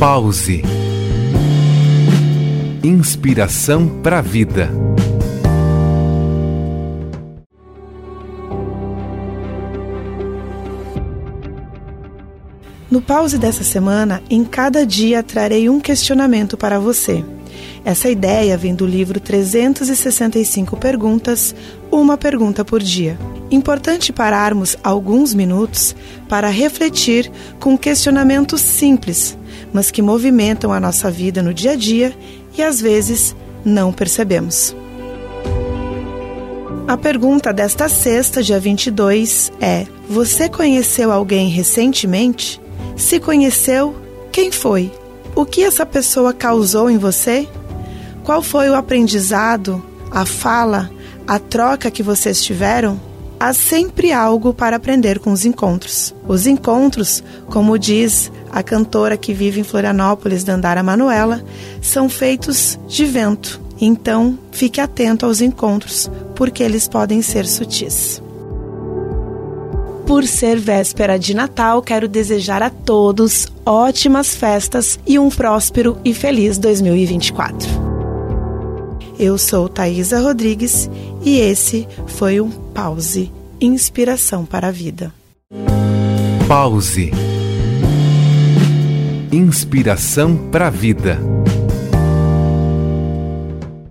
Pause. Inspiração para a vida. No pause dessa semana, em cada dia trarei um questionamento para você. Essa ideia vem do livro 365 Perguntas, uma pergunta por dia. Importante pararmos alguns minutos para refletir com questionamentos simples, mas que movimentam a nossa vida no dia a dia e às vezes não percebemos. A pergunta desta sexta, dia 22, é: Você conheceu alguém recentemente? Se conheceu, quem foi? O que essa pessoa causou em você? Qual foi o aprendizado, a fala, a troca que vocês tiveram? Há sempre algo para aprender com os encontros. Os encontros, como diz a cantora que vive em Florianópolis, Dandara Manuela, são feitos de vento. Então, fique atento aos encontros, porque eles podem ser sutis. Por ser véspera de Natal, quero desejar a todos ótimas festas e um próspero e feliz 2024. Eu sou Thaisa Rodrigues e esse foi um Pause Inspiração para a Vida. Pause Inspiração para a Vida.